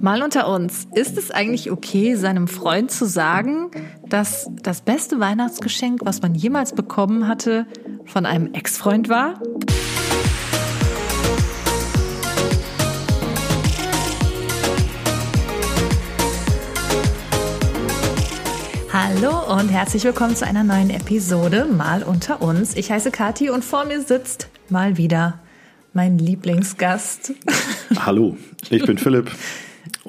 Mal unter uns, ist es eigentlich okay, seinem Freund zu sagen, dass das beste Weihnachtsgeschenk, was man jemals bekommen hatte, von einem Ex-Freund war? Hallo und herzlich willkommen zu einer neuen Episode Mal unter uns. Ich heiße Kathi und vor mir sitzt mal wieder mein Lieblingsgast. Hallo, ich bin Philipp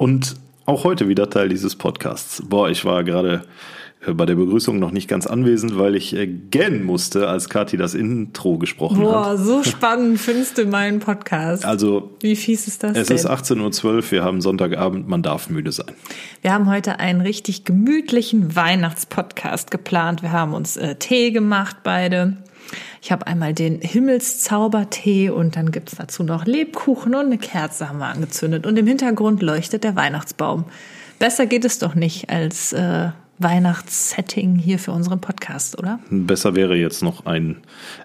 und auch heute wieder Teil dieses Podcasts. Boah, ich war gerade äh, bei der Begrüßung noch nicht ganz anwesend, weil ich äh, gähnen musste, als Kathi das Intro gesprochen Boah, hat. Boah, so spannend findest du meinen Podcast. Also, wie fies ist das? Es denn? ist 18.12 Uhr, wir haben Sonntagabend, man darf müde sein. Wir haben heute einen richtig gemütlichen Weihnachtspodcast geplant. Wir haben uns äh, Tee gemacht, beide. Ich habe einmal den Himmelszaubertee und dann gibt's dazu noch Lebkuchen und eine Kerze haben wir angezündet. Und im Hintergrund leuchtet der Weihnachtsbaum. Besser geht es doch nicht als äh, Weihnachtssetting hier für unseren Podcast, oder? Besser wäre jetzt noch ein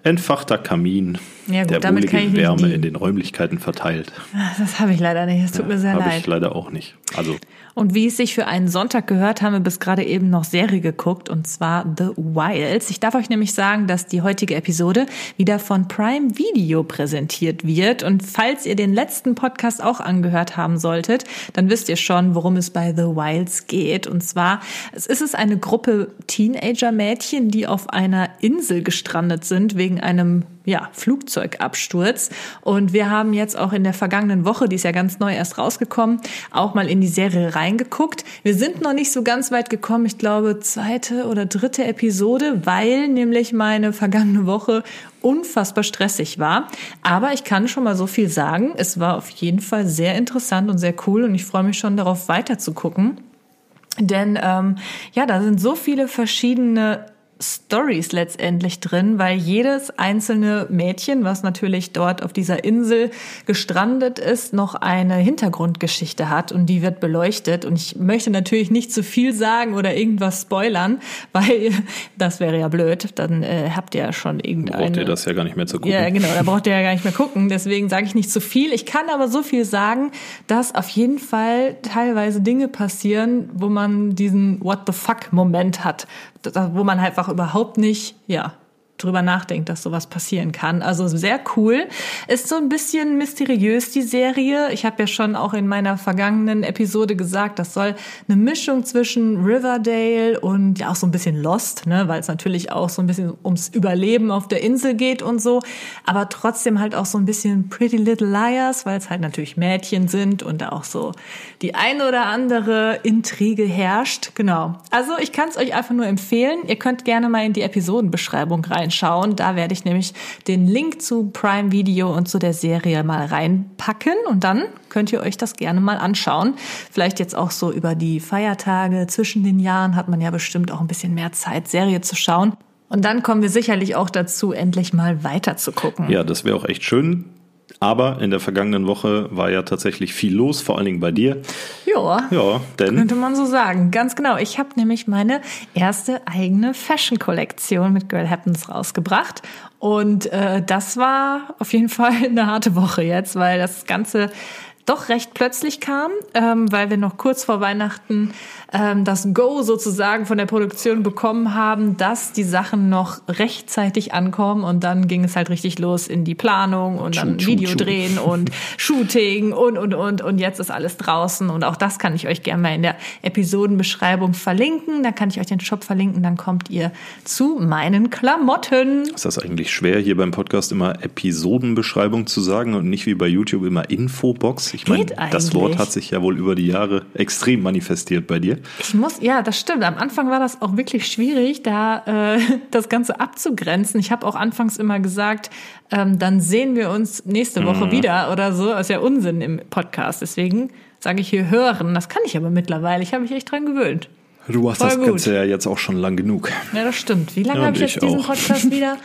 entfachter Kamin, ja, gut, der damit kann ich Wärme nicht in den Räumlichkeiten verteilt. Das habe ich leider nicht. Es tut ja, mir sehr hab leid. Habe ich leider auch nicht. Also und wie es sich für einen Sonntag gehört, haben wir bis gerade eben noch Serie geguckt und zwar The Wilds. Ich darf euch nämlich sagen, dass die heutige Episode wieder von Prime Video präsentiert wird. Und falls ihr den letzten Podcast auch angehört haben solltet, dann wisst ihr schon, worum es bei The Wilds geht. Und zwar es ist es eine Gruppe Teenager-Mädchen, die auf einer Insel gestrandet sind wegen einem ja, Flugzeugabsturz. Und wir haben jetzt auch in der vergangenen Woche, die ist ja ganz neu erst rausgekommen, auch mal in die Serie reingeguckt. Wir sind noch nicht so ganz weit gekommen, ich glaube zweite oder dritte Episode, weil nämlich meine vergangene Woche unfassbar stressig war. Aber ich kann schon mal so viel sagen. Es war auf jeden Fall sehr interessant und sehr cool und ich freue mich schon darauf weiter zu gucken. Denn ähm, ja, da sind so viele verschiedene Stories letztendlich drin, weil jedes einzelne Mädchen, was natürlich dort auf dieser Insel gestrandet ist, noch eine Hintergrundgeschichte hat und die wird beleuchtet. Und ich möchte natürlich nicht zu viel sagen oder irgendwas spoilern, weil das wäre ja blöd. Dann äh, habt ihr ja schon irgendeine. Braucht ihr das ja gar nicht mehr zu gucken. Ja, genau, da braucht ihr ja gar nicht mehr gucken. Deswegen sage ich nicht zu viel. Ich kann aber so viel sagen, dass auf jeden Fall teilweise Dinge passieren, wo man diesen What the fuck Moment hat, wo man halt einfach überhaupt nicht, ja, drüber nachdenkt, dass sowas passieren kann. Also sehr cool. Ist so ein bisschen mysteriös, die Serie. Ich habe ja schon auch in meiner vergangenen Episode gesagt, das soll eine Mischung zwischen Riverdale und ja auch so ein bisschen Lost, ne, weil es natürlich auch so ein bisschen ums Überleben auf der Insel geht und so, aber trotzdem halt auch so ein bisschen Pretty Little Liars, weil es halt natürlich Mädchen sind und da auch so die ein oder andere Intrige herrscht. Genau. Also ich kann es euch einfach nur empfehlen. Ihr könnt gerne mal in die Episodenbeschreibung rein reinschauen. Da werde ich nämlich den Link zu Prime Video und zu der Serie mal reinpacken und dann könnt ihr euch das gerne mal anschauen. Vielleicht jetzt auch so über die Feiertage zwischen den Jahren hat man ja bestimmt auch ein bisschen mehr Zeit, Serie zu schauen. Und dann kommen wir sicherlich auch dazu, endlich mal weiter zu gucken. Ja, das wäre auch echt schön. Aber in der vergangenen Woche war ja tatsächlich viel los, vor allen Dingen bei dir. Ja, ja denn könnte man so sagen. Ganz genau. Ich habe nämlich meine erste eigene Fashion-Kollektion mit Girl Happens rausgebracht. Und äh, das war auf jeden Fall eine harte Woche jetzt, weil das Ganze doch recht plötzlich kam, ähm, weil wir noch kurz vor Weihnachten ähm, das Go sozusagen von der Produktion bekommen haben, dass die Sachen noch rechtzeitig ankommen. Und dann ging es halt richtig los in die Planung und dann Video drehen und Shooting und und und. Und jetzt ist alles draußen. Und auch das kann ich euch gerne mal in der Episodenbeschreibung verlinken, da kann ich euch den Shop verlinken, dann kommt ihr zu meinen Klamotten. Ist das eigentlich schwer, hier beim Podcast immer Episodenbeschreibung zu sagen und nicht wie bei YouTube immer Infobox? Ich meine, das Wort hat sich ja wohl über die Jahre extrem manifestiert bei dir. Ich muss, ja, das stimmt. Am Anfang war das auch wirklich schwierig, da äh, das Ganze abzugrenzen. Ich habe auch anfangs immer gesagt, ähm, dann sehen wir uns nächste Woche wieder oder so. Das ist ja Unsinn im Podcast. Deswegen sage ich hier hören. Das kann ich aber mittlerweile. Ich habe mich echt dran gewöhnt. Du machst Voll das gut. Ganze ja jetzt auch schon lang genug. Ja, das stimmt. Wie lange Ja, habe ich jetzt ich diesen auch. Podcast wieder?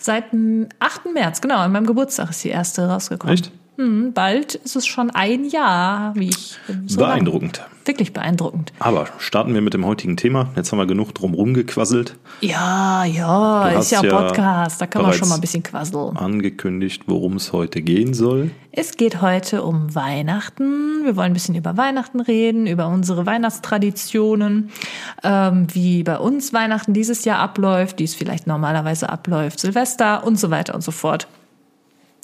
Seit dem 8. März, genau, an meinem Geburtstag ist die erste rausgekommen. Echt? Hm, bald ist es schon ein Jahr, wie ich. So Beeindruckend. Lang, wirklich beeindruckend. Aber starten wir mit dem heutigen Thema. Jetzt haben wir genug drumherum gequasselt. Ja, ja, ist ja Podcast. Da kann man schon mal ein bisschen quasseln. Angekündigt, worum es heute gehen soll. Es geht heute um Weihnachten. Wir wollen ein bisschen über Weihnachten reden, über unsere Weihnachtstraditionen, ähm, wie bei uns Weihnachten dieses Jahr abläuft, wie es vielleicht normalerweise abläuft, Silvester und so weiter und so fort.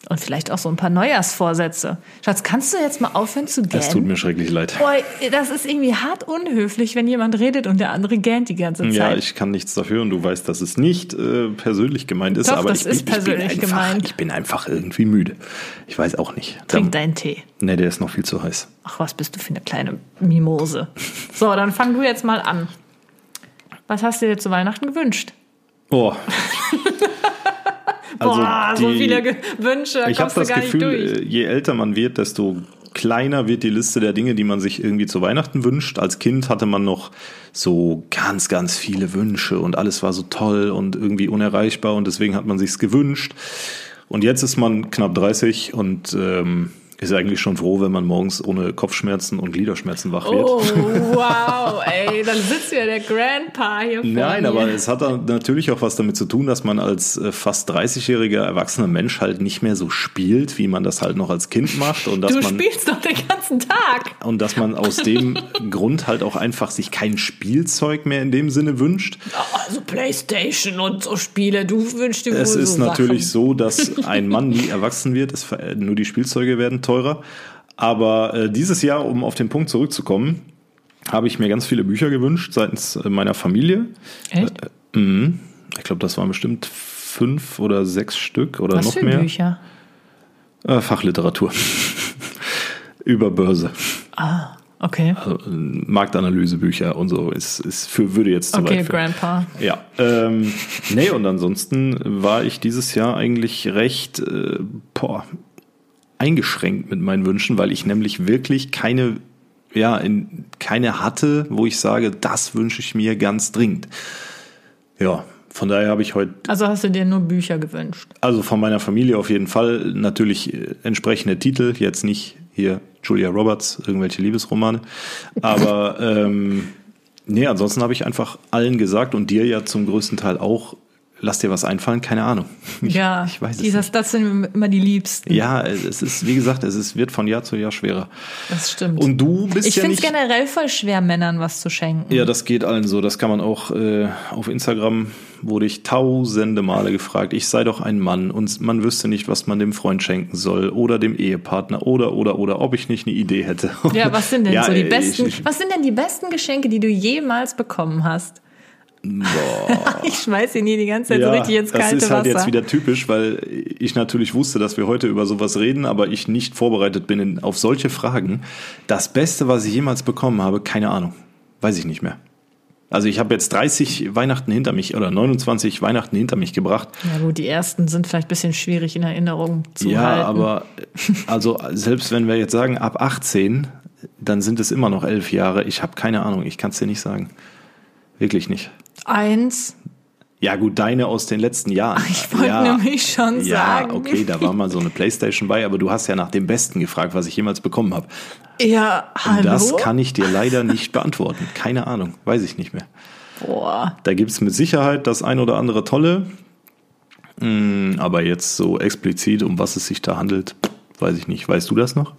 Und vielleicht auch so ein paar Neujahrsvorsätze. Schatz, kannst du jetzt mal aufhören zu gähnen? Es tut mir schrecklich leid. Boah, das ist irgendwie hart unhöflich, wenn jemand redet und der andere gähnt die ganze Zeit. Ja, ich kann nichts dafür und du weißt, dass es nicht äh, persönlich gemeint ist. Doch, aber das ich, ist persönlich ich bin einfach, gemeint. Ich bin einfach irgendwie müde. Ich weiß auch nicht. Trink deinen Tee. Nee, der ist noch viel zu heiß. Ach, was bist du für eine kleine Mimose. So, dann fang du jetzt mal an. Was hast du dir zu Weihnachten gewünscht? Oh. Also Boah, so viele Wünsche, ich habe das gar Gefühl, äh, je älter man wird, desto kleiner wird die Liste der Dinge, die man sich irgendwie zu Weihnachten wünscht. Als Kind hatte man noch so ganz, ganz viele Wünsche und alles war so toll und irgendwie unerreichbar und deswegen hat man sich's gewünscht. Und jetzt ist man knapp 30 und ähm, ist eigentlich schon froh, wenn man morgens ohne Kopfschmerzen und Gliederschmerzen wach wird. Oh, wow, ey, dann sitzt ja der Grandpa hier vor Nein, mir. aber es hat dann natürlich auch was damit zu tun, dass man als äh, fast 30-jähriger erwachsener Mensch halt nicht mehr so spielt, wie man das halt noch als Kind macht. Und dass Du man, spielst doch den ganzen Tag. und dass man aus dem Grund halt auch einfach sich kein Spielzeug mehr in dem Sinne wünscht. Also Playstation und so Spiele, du wünschst dir wohl Es ist so natürlich Sachen. so, dass ein Mann nie erwachsen wird, es, nur die Spielzeuge werden teurer. Aber äh, dieses Jahr, um auf den Punkt zurückzukommen, habe ich mir ganz viele Bücher gewünscht seitens äh, meiner Familie. Echt? Mhm. Ich glaube, das waren bestimmt fünf oder sechs Stück oder Was noch für mehr. Bücher? Äh, Fachliteratur. Über Börse. Ah, okay. Also, äh, Marktanalysebücher und so. Ist, ist für, würde jetzt zu Okay, weit führen. Grandpa. Ja, ähm, nee, und ansonsten war ich dieses Jahr eigentlich recht äh, boah, eingeschränkt mit meinen Wünschen, weil ich nämlich wirklich keine, ja, in, keine hatte, wo ich sage, das wünsche ich mir ganz dringend. Ja, von daher habe ich heute, Also hast du dir nur Bücher gewünscht? also von meiner Familie auf jeden Fall natürlich äh, entsprechende Titel, jetzt nicht hier Julia Roberts, irgendwelche Liebesromane, aber ähm, nee, ansonsten habe ich einfach allen gesagt und dir ja zum größten Teil auch, lass dir was einfallen, keine Ahnung. Ja, ich weiß es dieses, nicht. das sind immer die Liebsten. Ja, es ist, wie gesagt, es ist, wird von Jahr zu Jahr schwerer. Das stimmt. Und du bist ich ja finde es generell voll schwer, Männern was zu schenken. Ja, das geht allen so. Das kann man auch äh, auf Instagram wurde ich tausende Male gefragt. Ich sei doch ein Mann und man wüsste nicht, was man dem Freund schenken soll oder dem Ehepartner oder oder oder ob ich nicht eine Idee hätte. Ja, was sind denn Ja, so die ich- besten? ich- was sind denn die besten Geschenke, die du jemals bekommen hast? ich schmeiß ihn hier die ganze Zeit so richtig ins das kalte ist halt Wasser. jetzt wieder typisch, weil ich natürlich wusste, dass wir heute über sowas reden, aber ich nicht vorbereitet bin in, auf solche Fragen. Das Beste, was ich jemals bekommen habe, keine Ahnung, weiß ich nicht mehr. Also ich habe jetzt 30 Weihnachten hinter mich oder 29 Weihnachten hinter mich gebracht. ja gut, die ersten sind vielleicht ein bisschen schwierig in Erinnerung zu ja, halten. aber also selbst wenn wir jetzt sagen ab 18, dann sind es immer noch elf Jahre. Ich habe keine Ahnung, ich kann es dir nicht sagen. Wirklich nicht. Eins, Ja, gut, deine aus den letzten Jahren. ich wollte ja, nämlich schon Ja, sagen. okay, da war mal so eine Playstation bei, aber du hast ja nach dem Besten gefragt, was ich jemals bekommen habe. Ja, Und hallo? das kann ich dir leider nicht beantworten. Keine Ahnung, weiß ich nicht mehr. Boah. Da gibt's mit Sicherheit das ein oder andere Tolle. Mm, Aber jetzt so explizit, um was es sich da handelt, weiß ich nicht. Weißt du das noch?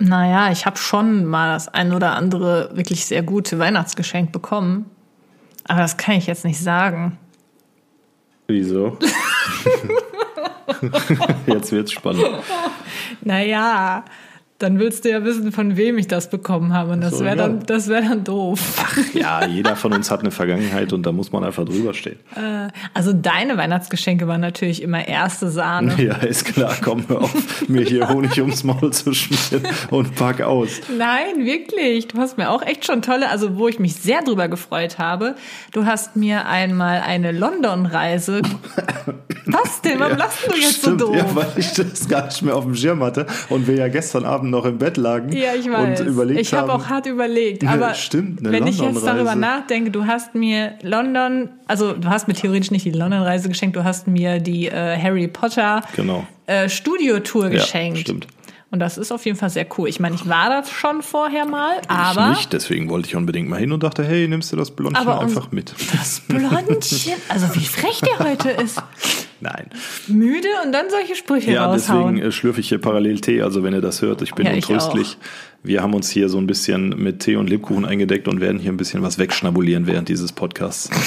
Naja, ich habe schon mal das ein oder andere wirklich sehr gute Weihnachtsgeschenk bekommen. Aber das kann ich jetzt nicht sagen. Wieso? jetzt wird's spannend. Naja, dann willst du ja wissen, von wem ich das bekommen habe. Und das wäre ja. dann, das wär dann doof. Ja, jeder von uns hat eine Vergangenheit und da muss man einfach drüber stehen. Also deine Weihnachtsgeschenke waren natürlich immer erste Sahne. Ja, ist klar, komm hör auf, mir hier Honig ums Maul zu schmieren und pack aus. Nein, wirklich. Du hast mir auch echt schon tolle, also wo ich mich sehr drüber gefreut habe. Du hast mir einmal eine London-Reise. Was denn? Warum lachst du jetzt Stimmt, so doof? Ja, weil ich das gar nicht mehr auf dem Schirm hatte und wir ja gestern Abend Abend noch im Bett lagen Ja, ich weiß. und überlegt ich habe haben. auch hart überlegt. Ja, Aber stimmt, eine wenn ich jetzt darüber nachdenke, du hast mir London, also du hast mir theoretisch nicht die London-Reise geschenkt, du hast mir die äh, Harry Potter Genau. äh, Studiotour geschenkt. stimmt. Und das ist auf jeden Fall sehr cool. Ich meine, ich war das schon vorher mal, ich aber nicht, deswegen wollte ich unbedingt mal hin und dachte, hey, nimmst du das Blondchen einfach mit? das Blondchen, also wie frech der heute ist. Nein. Müde und dann solche Sprüche Ja, raushauen. deswegen äh, schlürfe ich hier parallel Tee. Also wenn ihr das hört, ich bin Ja, ich untröstlich. Wir haben uns hier so ein bisschen mit Tee und Lebkuchen eingedeckt und werden hier ein bisschen was wegschnabulieren während dieses Podcasts.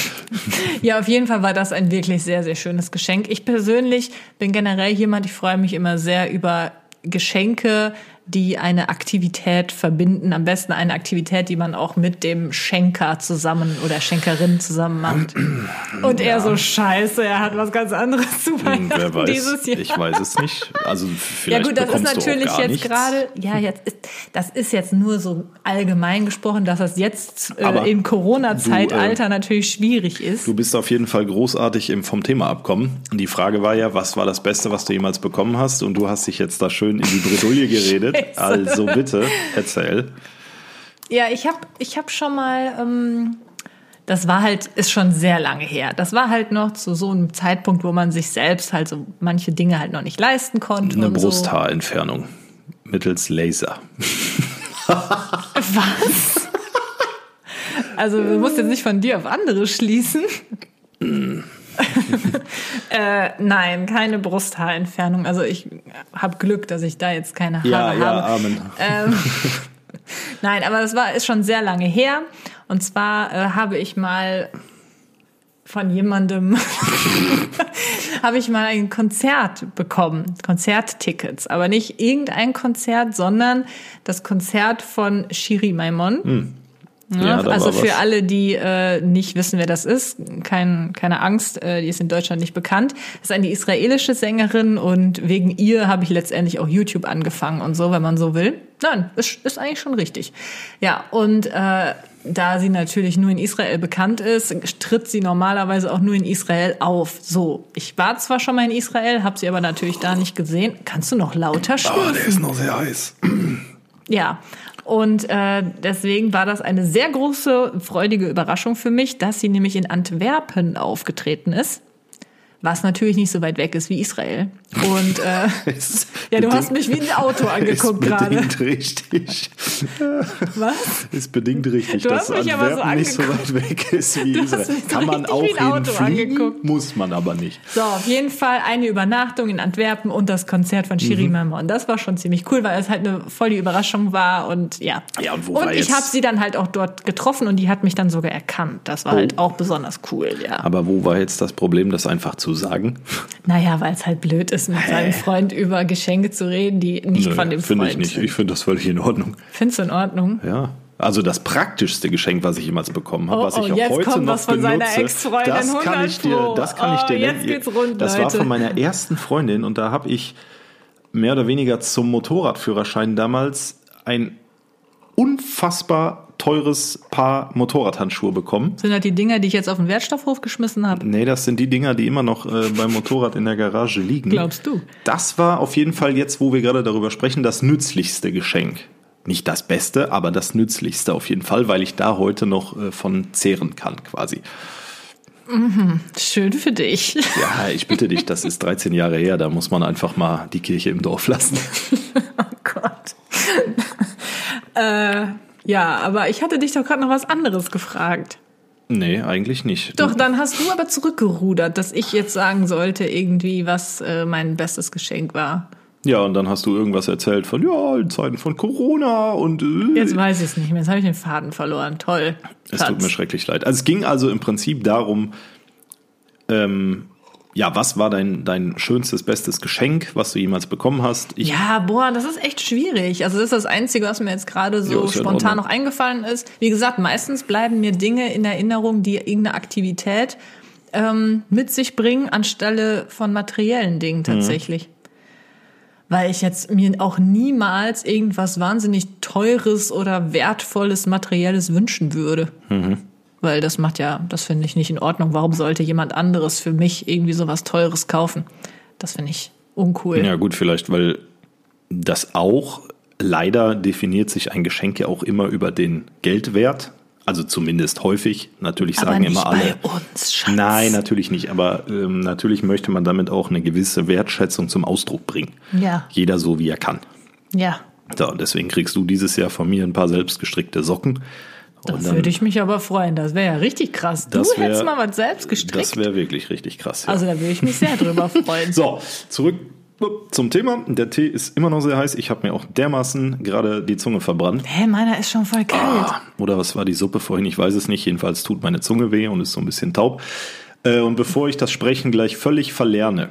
Ja, auf jeden Fall war das ein wirklich sehr, sehr schönes Geschenk. Ich persönlich bin generell jemand, ich freue mich immer sehr über Geschenke, die eine Aktivität verbinden. Am besten eine Aktivität, die man auch mit dem Schenker zusammen oder Schenkerin zusammen macht. Und er so scheiße, er hat was ganz anderes zu Hm, Weihnachten Wer weiß, dieses Jahr. ich weiß es nicht. Also Ja vielleicht gut, das ist natürlich jetzt gerade, ja, jetzt ist, das ist jetzt nur so allgemein gesprochen, dass das jetzt äh, im Corona-Zeitalter äh, natürlich schwierig ist. Du bist auf jeden Fall großartig im vom Thema abkommen. Die Frage war ja, was war das Beste, was du jemals bekommen hast? Und du hast dich jetzt da schön in die Bredouille geredet. Scheiße. Also bitte, erzähl. Ja, ich habe ich hab schon mal, ähm, das war halt, ist schon sehr lange her. Das war halt noch zu so einem Zeitpunkt, wo man sich selbst halt so manche Dinge halt noch nicht leisten konnte. Eine Brusthaarentfernung mittels Laser. Was? Also du musst jetzt nicht von dir auf andere schließen. äh, nein, keine Brusthaarentfernung. Also ich habe Glück, dass ich da jetzt keine Haare Ja, ja, habe. Amen. Ähm, Nein, aber das war ist schon sehr lange her. Und zwar äh, habe ich mal von jemandem habe ich mal ein Konzert bekommen, Konzerttickets, aber nicht irgendein Konzert, sondern das Konzert von Shiri Maimon. Ja, da also für was. alle, die äh, nicht wissen, wer das ist, kein, keine Angst, äh, die ist in Deutschland nicht bekannt. Das ist eine israelische Sängerin und wegen ihr habe ich letztendlich auch YouTube angefangen und so, wenn man so will. Nein, ist, ist eigentlich schon richtig. Ja, und äh, da sie natürlich nur in Israel bekannt ist, tritt sie normalerweise auch nur in Israel auf. So, ich war zwar schon mal in Israel, habe sie aber natürlich da nicht gesehen. Kannst du noch lauter schnurren? Oh, der ist noch sehr heiß. Ja, und äh, deswegen war das eine sehr große, freudige Überraschung für mich, dass sie nämlich in Antwerpen aufgetreten ist. Was natürlich nicht so weit weg ist wie Israel. Und äh, Ist ja, du hast mich wie ein Auto angeguckt ist gerade. bedingt richtig. Was? Ist bedingt richtig, Du dass hast mich aber so Antwerpen nicht so weit weg ist wie Israel. Kann man auch wie ein Auto angeguckt. muss man aber nicht. So, auf jeden Fall eine Übernachtung in Antwerpen und das Konzert von Shiri Mhm. Maimon. Das war schon ziemlich cool, weil es halt eine voll die Überraschung war und ja. Ja, und wo und war ich habe sie dann halt auch dort getroffen und die hat mich dann sogar erkannt. Das war Oh. halt auch besonders cool, ja. Aber wo war jetzt das Problem, das einfach zu sagen? Naja, weil es halt blöd ist, mit seinem Freund über Geschenke zu reden, die nicht Nö, von dem Finde Freund ich nicht. sind. Ich finde das völlig in Ordnung. Findest du in Ordnung? Ja. Also das praktischste Geschenk, was ich jemals bekommen habe, Oh, was ich oh, auch heute noch was von seiner benutze, Ex-Freundin, das kann ich dir, 100 das kann ich Pro. dir Oh, nennen. jetzt geht's rund, das war Leute. von meiner ersten Freundin und da habe ich mehr oder weniger zum Motorradführerschein damals ein unfassbar teures Paar Motorradhandschuhe bekommen. Sind halt die Dinger, die ich jetzt auf den Wertstoffhof geschmissen habe? Nee, das sind die Dinger, die immer noch äh, beim Motorrad in der Garage liegen. Glaubst du? Das war auf jeden Fall jetzt, wo wir gerade darüber sprechen, das nützlichste Geschenk. Nicht das Beste, aber das nützlichste auf jeden Fall, weil ich da heute noch äh, von zehren kann quasi. Schön für dich. Ja, ich bitte dich, das ist 13 Jahre her, da muss man einfach mal die Kirche im Dorf lassen. Oh Gott. äh, ja, aber ich hatte dich doch gerade noch was anderes gefragt. Nee, eigentlich nicht. Doch, dann hast du aber zurückgerudert, dass ich jetzt sagen sollte, irgendwie, was äh, mein bestes Geschenk war. Ja, und dann hast du irgendwas erzählt von, ja, in Zeiten von Corona und äh, Jetzt weiß ich es nicht mehr. Jetzt habe ich den Faden verloren. Toll. Es tut mir schrecklich leid. Also es ging also im Prinzip darum, ähm, ja, was war dein, dein schönstes, bestes Geschenk, was du jemals bekommen hast? Ich, Ja, boah, das ist echt schwierig. Also das ist das Einzige, was mir jetzt gerade so in spontan noch eingefallen ist. Wie gesagt, meistens bleiben mir Dinge in Erinnerung, die irgendeine Aktivität ähm, mit sich bringen, anstelle von materiellen Dingen tatsächlich. Weil ich jetzt mir auch niemals irgendwas wahnsinnig Teures oder Wertvolles Materielles wünschen würde. Weil das macht ja, das finde ich nicht in Ordnung. Warum sollte jemand anderes für mich irgendwie sowas Teures kaufen? Das finde ich uncool. ja gut, vielleicht, weil das auch leider definiert sich ein Geschenk ja auch immer über den Geldwert. Also zumindest häufig. Natürlich Aber sagen immer alle. bei uns, Schatz. Nein, natürlich nicht. Aber ähm, natürlich möchte man damit auch eine gewisse Wertschätzung zum Ausdruck bringen. Ja. Jeder so, wie er kann. Ja. So, und deswegen kriegst du dieses Jahr von mir ein paar selbstgestrickte Socken. Da Und dann- würde ich mich aber freuen. Das wäre ja richtig krass. Du Das wär- hättest mal was selbst gestrickt. Das wäre wirklich richtig krass. Ja. also da würde ich mich sehr drüber freuen. So, zurück zum Thema. Der Tee ist immer noch sehr heiß. Ich habe mir auch dermaßen gerade die Zunge verbrannt. Hä, meiner ist schon voll kalt. Ah, oder was war die Suppe vorhin? Ich weiß es nicht. Jedenfalls tut meine Zunge weh und ist so ein bisschen taub. Äh, und bevor ich das Sprechen gleich völlig verlerne,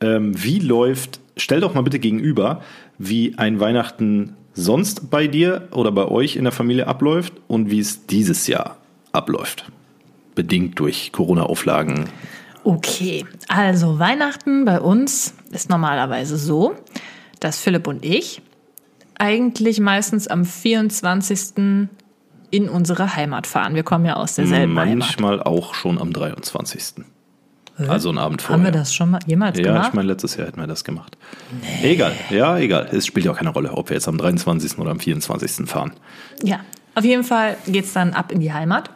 ähm, wie läuft, stell doch mal bitte gegenüber, wie ein Weihnachten sonst bei dir oder bei euch in der Familie abläuft und wie es dieses Jahr abläuft. Bedingt durch Corona-Auflagen. Okay, also Weihnachten bei uns ist normalerweise so, dass Philipp und ich eigentlich meistens am 24. in unsere Heimat fahren. Wir kommen ja aus derselben Heimat. Manchmal auch schon am 23. Also einen Abend vorher. Haben wir das schon mal jemals Ja, gemacht? ich meine, letztes Jahr hätten wir das gemacht. Egal, ja, egal. Es spielt ja auch keine Rolle, ob wir jetzt am 23. oder am 24. fahren. Ja, auf jeden Fall geht's dann ab in die Heimat.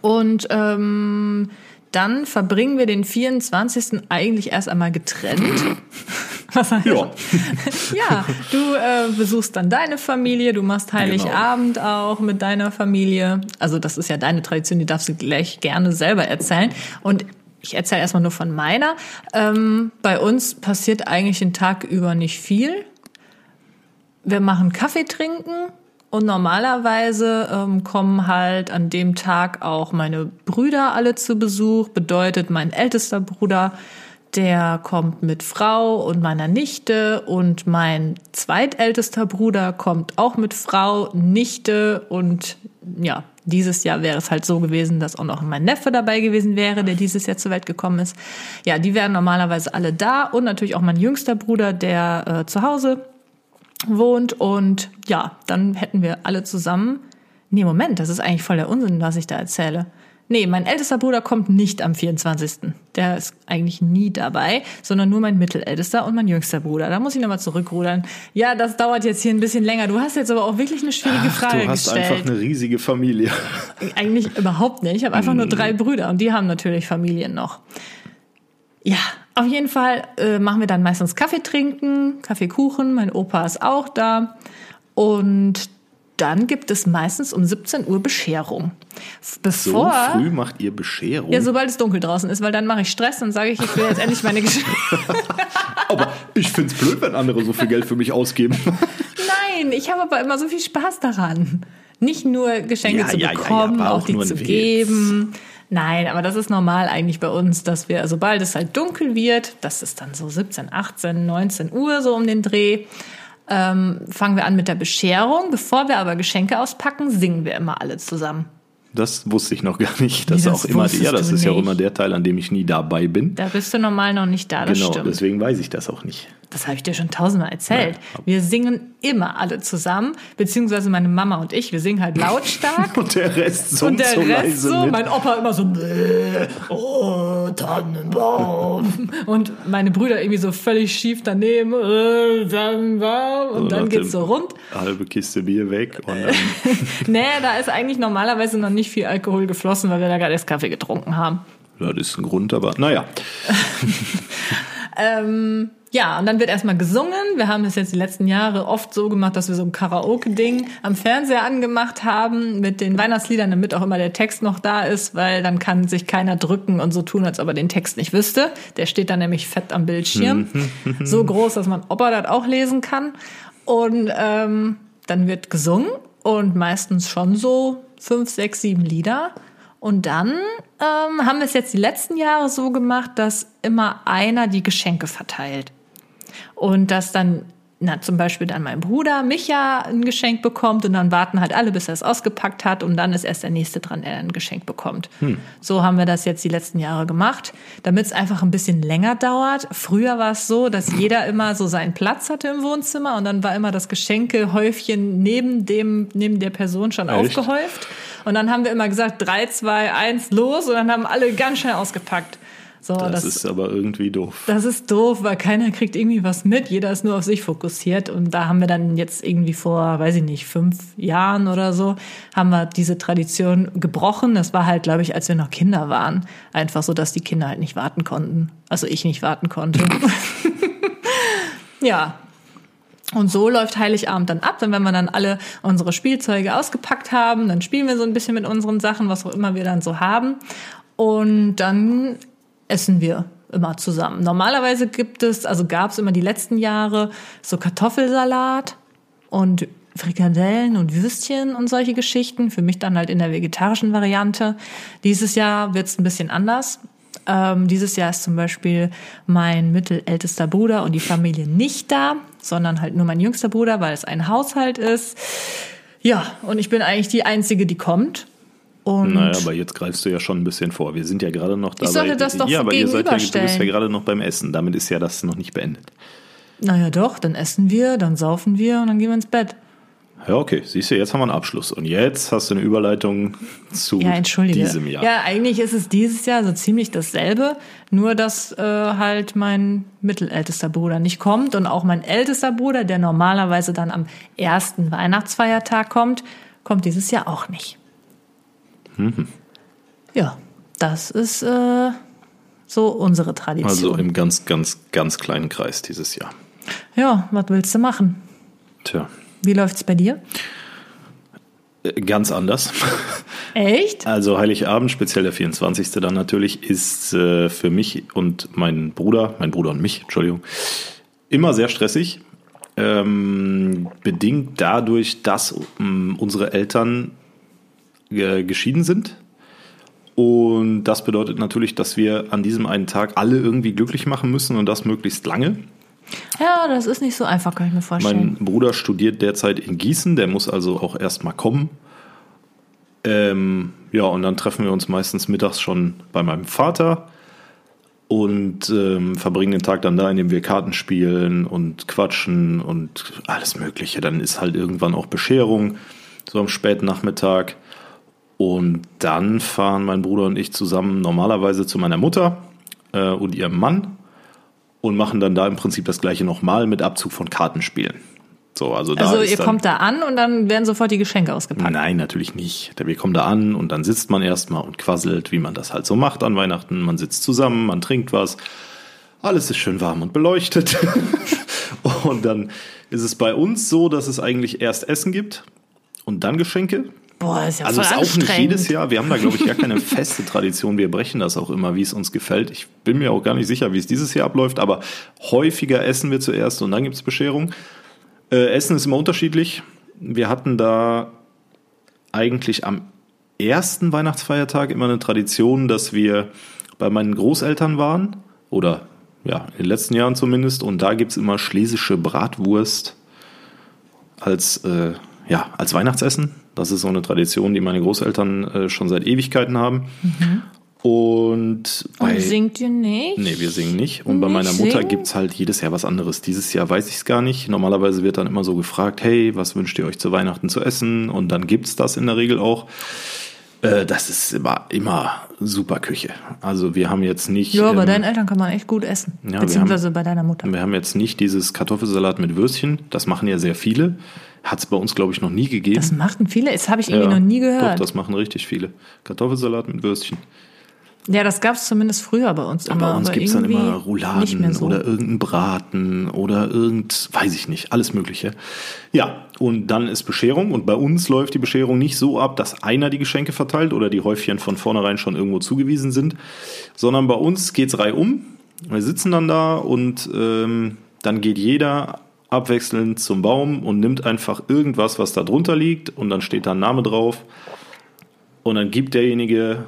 Und ähm, dann verbringen wir den 24. eigentlich erst einmal getrennt. Was heißt Ja. Ja, du äh, besuchst dann deine Familie, du machst Heiligabend auch mit deiner Familie. Also das ist ja deine Tradition, die darfst du gleich gerne selber erzählen. Und ich erzähle erstmal nur von meiner. Ähm, bei uns passiert eigentlich den Tag über nicht viel. Wir machen Kaffee trinken und normalerweise ähm, kommen halt an dem Tag auch meine Brüder alle zu Besuch. Bedeutet, mein ältester Bruder, der kommt mit Frau und meiner Nichte und mein zweitältester Bruder kommt auch mit Frau, Nichte und ja, dieses Jahr wäre es halt so gewesen, dass auch noch mein Neffe dabei gewesen wäre, der dieses Jahr zur Welt gekommen ist. Ja, die wären normalerweise alle da und natürlich auch mein jüngster Bruder, der äh, zu Hause wohnt und ja, dann hätten wir alle zusammen. Nee, Moment, das ist eigentlich voll der Unsinn, was ich da erzähle. Nee, mein ältester Bruder kommt nicht am 24. Der ist eigentlich nie dabei, sondern nur mein mittelältester und mein jüngster Bruder. Da muss ich nochmal zurückrudern. Ja, das dauert jetzt hier ein bisschen länger. Du hast jetzt aber auch wirklich eine schwierige Frage du hast gestellt. einfach eine riesige Familie. Eigentlich überhaupt nicht. Ich habe einfach nur drei Brüder und die haben natürlich Familien noch. Ja, auf jeden Fall äh, machen wir dann meistens Kaffee trinken, Kaffeekuchen. Mein Opa ist auch da. Und dann gibt es meistens um 17 Uhr Bescherung. F- So Bevor. früh macht ihr Bescherung. ja, sobald es dunkel draußen ist, weil dann mache ich Stress und sage ich, ich will jetzt endlich meine Geschenke. Aber ich find's blöd, wenn andere so viel Geld für mich ausgeben. Nein, ich habe aber immer so viel Spaß daran. Nicht nur Geschenke Ja, zu ja, ja, ja, bekommen, aber auch auch die zu Witz. geben. Nein, aber das ist normal eigentlich bei uns, dass wir, sobald es halt dunkel wird, das ist dann so 17, 18, 19 Uhr so um den Dreh, ähm, fangen wir an mit der Bescherung. Bevor wir aber Geschenke auspacken, singen wir immer alle zusammen. Das wusste ich noch gar nicht. Das, Wie, ist das auch immer, ja, das ist ja auch nicht? immer der Teil, an dem ich nie dabei bin. Da bist du normal noch nicht da, das genau, stimmt. deswegen weiß ich das auch nicht. Das habe ich dir schon tausendmal erzählt. Ja. Wir singen immer alle zusammen, beziehungsweise meine Mama und ich, wir singen halt lautstark. Und der Rest so Und der so Rest so, mit. mein Opa immer so, "Bäh, oh, Tannenbaum. Und meine Brüder irgendwie so völlig schief daneben, äh, Tannenbaum. Und So dann geht's so rund. Halbe Kiste Bier weg und Nee, da ist eigentlich normalerweise noch nicht viel Alkohol geflossen, weil wir da gerade erst Kaffee getrunken haben. Ja, das ist ein Grund, aber naja. Ähm, ja, und dann wird erstmal gesungen. Wir haben das jetzt die letzten Jahre oft so gemacht, dass wir so ein Karaoke-Ding am Fernseher angemacht haben mit den Weihnachtsliedern, damit auch immer der Text noch da ist, weil dann kann sich keiner drücken und so tun, als ob er den Text nicht wüsste. Der steht dann nämlich fett am Bildschirm. so groß, dass man Opa das auch lesen kann. Und ähm, dann wird gesungen und meistens schon so fünf, sechs, sieben Lieder. Und dann ähm, haben wir es jetzt die letzten Jahre so gemacht, dass immer einer die Geschenke verteilt. Und dass dann, na, zum Beispiel dann mein Bruder Micha ein Geschenk bekommt und dann warten halt alle, bis er es ausgepackt hat und dann ist erst der Nächste dran, der ein Geschenk bekommt. So haben wir das jetzt die letzten Jahre gemacht, damit es einfach ein bisschen länger dauert. Früher war es so, dass jeder immer so seinen Platz hatte im Wohnzimmer und dann war immer das Geschenkehäufchen neben dem, neben der Person schon Echt? aufgehäuft. Und dann haben wir immer gesagt, drei, zwei, eins, los und dann haben alle ganz schnell ausgepackt. So, das, das, ist aber irgendwie doof. Das ist doof, weil keiner kriegt irgendwie was mit. Jeder ist nur auf sich fokussiert. Und da haben wir dann jetzt irgendwie vor, weiß ich nicht, fünf Jahren oder so, haben wir diese Tradition gebrochen. Das war halt, glaube ich, als wir noch Kinder waren. Einfach so, dass die Kinder halt nicht warten konnten. Also ich nicht warten konnte. ja, und so läuft Heiligabend dann ab. Und wenn wir dann alle unsere Spielzeuge ausgepackt haben, dann spielen wir so ein bisschen mit unseren Sachen, was auch immer wir dann so haben. Und dann essen wir immer zusammen. Normalerweise gibt es, also gab es immer die letzten Jahre so Kartoffelsalat und Frikadellen und Würstchen und solche Geschichten. Für mich dann halt in der vegetarischen Variante. Dieses Jahr wird es ein bisschen anders. Ähm, dieses Jahr ist zum Beispiel mein mittelältester Bruder und die Familie nicht da, sondern halt nur mein jüngster Bruder, weil es ein Haushalt ist. Ja, und ich bin eigentlich die Einzige, die kommt. Und naja, aber jetzt greifst du ja schon ein bisschen vor. Wir sind ja gerade noch dabei. Ich sollte das doch ja, aber ihr seid ja, du bist ja gerade noch beim Essen. Damit ist ja das noch nicht beendet. Naja, doch, dann essen wir, dann saufen wir und dann gehen wir ins Bett. Ja, okay. Siehst du, jetzt haben wir einen Abschluss. Und jetzt hast du eine Überleitung zu Ja, diesem Jahr. Ja, eigentlich ist es dieses Jahr so ziemlich dasselbe, nur dass äh, halt mein mittelältester Bruder nicht kommt und auch mein ältester Bruder, der normalerweise dann am ersten Weihnachtsfeiertag kommt, kommt dieses Jahr auch nicht. Mhm. Ja, das ist äh, so unsere Tradition. Also im ganz, ganz, ganz kleinen Kreis dieses Jahr. ja, was willst du machen? Tja, Wie läuft's bei dir? äh, ganz anders. Echt? Also Heiligabend, speziell der 24. dann natürlich, ist äh, für mich und meinen Bruder, mein Bruder und mich, Entschuldigung, immer sehr stressig. Ähm, bedingt dadurch, dass ähm, unsere Eltern äh, geschieden sind. Und das bedeutet natürlich, dass wir an diesem einen Tag alle irgendwie glücklich machen müssen und das möglichst lange. Ja, das ist nicht so einfach, kann ich mir vorstellen. Mein Bruder studiert derzeit in Gießen, der muss also auch erstmal kommen. Ähm, ja, und dann treffen wir uns meistens mittags schon bei meinem Vater und ähm, verbringen den Tag dann da, indem wir Karten spielen und quatschen und alles Mögliche. Dann ist halt irgendwann auch Bescherung, so am späten Nachmittag. Und dann fahren mein Bruder und ich zusammen normalerweise zu meiner Mutter äh, und ihrem Mann und machen dann da im Prinzip das gleiche nochmal mit Abzug von Kartenspielen. So, also da also ihr kommt da an und dann werden sofort die Geschenke ausgepackt. Nein, natürlich nicht. Wir kommen da an und dann sitzt man erstmal und quasselt, wie man das halt so macht an Weihnachten. Man sitzt zusammen, man trinkt was. Alles ist schön warm und beleuchtet. und dann ist es bei uns so, dass es eigentlich erst Essen gibt und dann Geschenke. Boah, ist ja Also voll ist auch nicht jedes Jahr. Wir haben da, glaube ich, gar keine feste Tradition. Wir brechen das auch immer, wie es uns gefällt. Ich bin mir auch gar nicht sicher, wie es dieses Jahr abläuft, aber häufiger essen wir zuerst und dann gibt's Bescherung. Äh, essen ist immer unterschiedlich. Wir hatten da eigentlich am ersten Weihnachtsfeiertag immer eine Tradition, dass wir bei meinen Großeltern waren oder ja, in den letzten Jahren zumindest. Und da gibt's immer schlesische Bratwurst als, äh, ja, als Weihnachtsessen. Das ist so eine Tradition, die meine Großeltern äh, schon seit Ewigkeiten haben. Und bei, Und singt ihr nicht? Nee, wir singen nicht. Und bei Nicht meiner Mutter singen? gibt's halt jedes Jahr was anderes. Dieses Jahr weiß ich es gar nicht. Normalerweise wird dann immer so gefragt, hey, was wünscht ihr euch zu Weihnachten zu essen? Und dann gibt's das in der Regel auch. Äh, das ist immer, immer super Küche. Also wir haben jetzt nicht. Ja, bei ähm, deinen Eltern kann man echt gut essen. Ja, Beziehungsweise bei deiner Mutter. wir haben jetzt nicht dieses Kartoffelsalat mit Würstchen. Das machen ja sehr viele. Hat's bei uns, glaube ich, noch nie gegeben. Das machten viele, das habe ich irgendwie Ja, noch nie Doch, gehört. das machen richtig viele. Kartoffelsalat mit Würstchen. Ja, das gab es zumindest früher bei uns immer. Bei uns aber gibt's dann immer Rouladen so. oder irgendeinen Braten oder irgend, weiß ich nicht, alles Mögliche. Ja, und dann ist Bescherung und bei uns läuft die Bescherung nicht so ab, dass einer die Geschenke verteilt oder die Häufchen von vornherein schon irgendwo zugewiesen sind, sondern bei uns geht's reihum. Wir sitzen dann da und ähm, dann geht jeder abwechselnd zum Baum und nimmt einfach irgendwas, was da drunter liegt und dann steht da ein Name drauf und dann gibt derjenige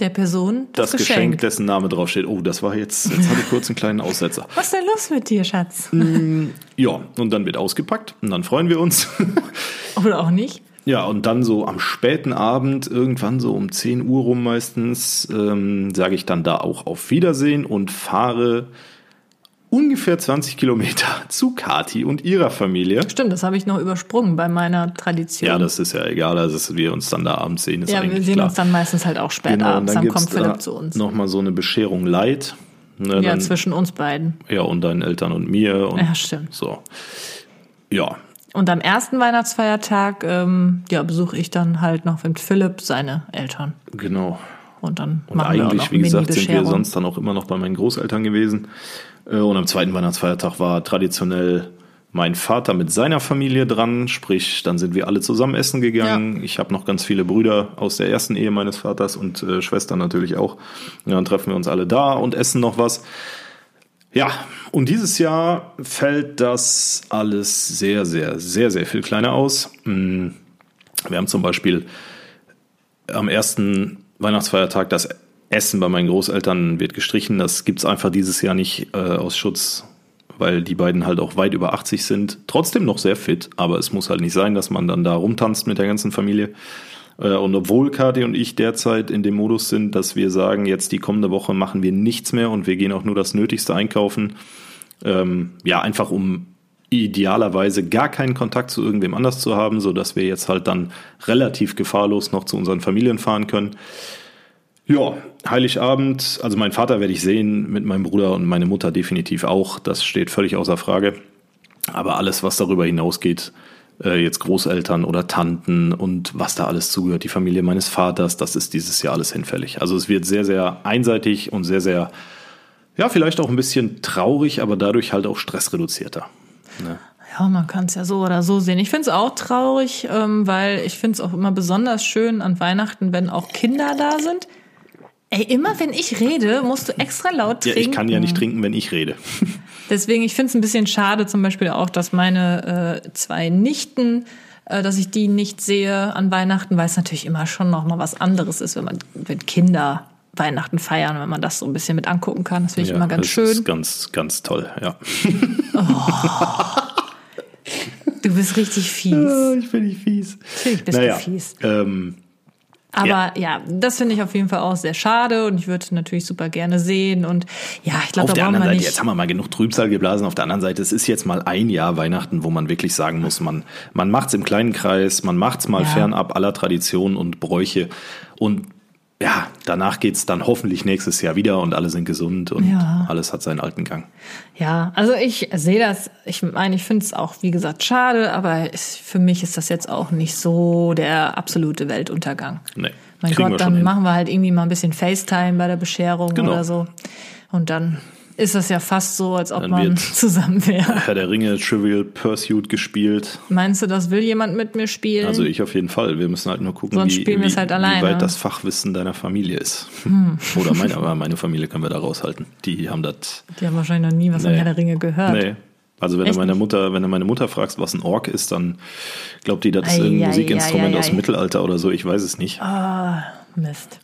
Der Person das, das Geschenk, dessen Name draufsteht. Oh, das war jetzt, jetzt hatte ich kurz einen kleinen Aussetzer. Was ist denn los mit dir, Schatz? Ja, und dann wird ausgepackt und dann freuen wir uns. Oder auch nicht? ja, und dann so am späten Abend, irgendwann so um 10 Uhr rum meistens, ähm, sage ich dann da auch auf Wiedersehen und fahre ungefähr 20 Kilometer zu Kati und ihrer Familie. Stimmt, das habe ich noch übersprungen bei meiner Tradition. Ja, das ist ja egal, also dass wir uns dann da abends sehen, ist ja, wir sehen klar. uns dann meistens halt auch spät Genau, abends, dann, dann, kommt Philipp da zu uns. Nochmal so eine Bescherung light. Ne, ja, dann, zwischen uns beiden. ja, und deinen Eltern und mir. Und Ja, stimmt. So. Ja, Und am ersten Weihnachtsfeiertag ähm, ja, besuche ich dann halt noch mit Philipp seine Eltern. genau. Und dann Und machen wir auch eigentlich, noch wie gesagt, sind wir sonst dann auch immer noch bei meinen Großeltern gewesen. Äh, Und am zweiten Weihnachtsfeiertag war traditionell mein Vater mit seiner Familie dran, sprich, dann sind wir alle zusammen essen gegangen. Ich habe noch ganz viele Brüder aus der ersten Ehe meines Vaters und äh, Schwestern natürlich auch. Ja, dann treffen wir uns alle da und essen noch was. Ja, und dieses Jahr fällt das alles sehr, sehr, sehr, sehr viel kleiner aus. Mm, Wir haben zum Beispiel am ersten Weihnachtsfeiertag das Essen bei meinen Großeltern wird gestrichen. Das gibt's einfach dieses Jahr nicht äh, aus Schutz, weil die beiden halt auch weit über 80 sind. Trotzdem noch sehr fit, aber es muss halt nicht sein, dass man dann da rumtanzt mit der ganzen Familie. Äh, Und obwohl Kathi und ich derzeit in dem Modus sind, dass wir sagen, jetzt die kommende Woche machen wir nichts mehr und wir gehen auch nur das Nötigste einkaufen, ähm, ja, einfach um idealerweise gar keinen Kontakt zu irgendwem anders zu haben, so dass wir jetzt halt dann relativ gefahrlos noch zu unseren Familien fahren können. Ja, Heiligabend, also mein Vater werde ich sehen, mit meinem Bruder und meine Mutter definitiv auch, das steht völlig außer Frage. Aber alles, was darüber hinausgeht, äh, jetzt Großeltern oder Tanten und was da alles zugehört, die Familie meines Vaters, das ist dieses Jahr alles hinfällig. Also es wird sehr, sehr einseitig und sehr, sehr, ja, vielleicht auch ein bisschen traurig, aber dadurch halt auch stressreduzierter. Ne? Ja, man kann es ja so oder so sehen. Ich finde es auch traurig, ähm, weil ich finde es auch immer besonders schön an Weihnachten, wenn auch Kinder da sind. Ey, immer wenn ich rede, musst du extra laut Ja, trinken. ich kann ja nicht trinken, wenn ich rede. Deswegen, ich finde es ein bisschen schade zum Beispiel auch, dass meine äh, zwei Nichten, äh, dass ich die nicht sehe an Weihnachten, weil es natürlich immer schon noch mal was anderes ist, wenn man, wenn Kinder Weihnachten feiern, wenn man das so ein bisschen mit angucken kann. Das finde ich ja, immer ganz das schön. ist ganz, ganz toll, ja. Du bist richtig fies. ich bin nicht fies. Natürlich bist naja, du fies. Ähm, Aber ja, das finde ich auf jeden Fall auch sehr schade und ich würde natürlich super gerne sehen. Und ja, ich glaube, auf da der anderen wir Seite, jetzt haben wir mal genug Trübsal geblasen. Auf der anderen Seite, es ist jetzt mal ein Jahr Weihnachten, wo man wirklich sagen muss, man, man macht's im kleinen Kreis, man macht's mal Ja. fernab aller Traditionen und Bräuche. Und ja, danach geht's dann hoffentlich nächstes Jahr wieder und alle sind gesund und Ja. alles hat seinen alten Gang. Ja, also ich sehe das, ich meine, ich finde es auch, wie gesagt, schade, aber es, für mich ist das jetzt auch nicht so der absolute Weltuntergang. Nee, Mein Gott, dann machen wir halt irgendwie mal ein bisschen FaceTime bei der Bescherung Genau. oder so. Und dann ist das ja fast so, als ob Dann man zusammen wäre. Herr der Ringe, Trivial Pursuit gespielt. Meinst du, das will jemand mit mir spielen? Also ich auf jeden Fall. Wir müssen halt nur gucken, Sonst wie, spielen wir wie, halt wie weit das Fachwissen deiner Familie ist. Oder meine, aber meine Familie können wir da raushalten. Die haben das. Die haben wahrscheinlich noch nie was von Nee. Herr der Ringe gehört. Nee. Also wenn du meine? Mutter, wenn du meine Mutter fragst, was ein Ork ist, dann glaubt die, das ist Ei, ein ei, Musikinstrument ei, aus ei. dem Mittelalter oder so. Ich weiß es nicht. Ah, Mist.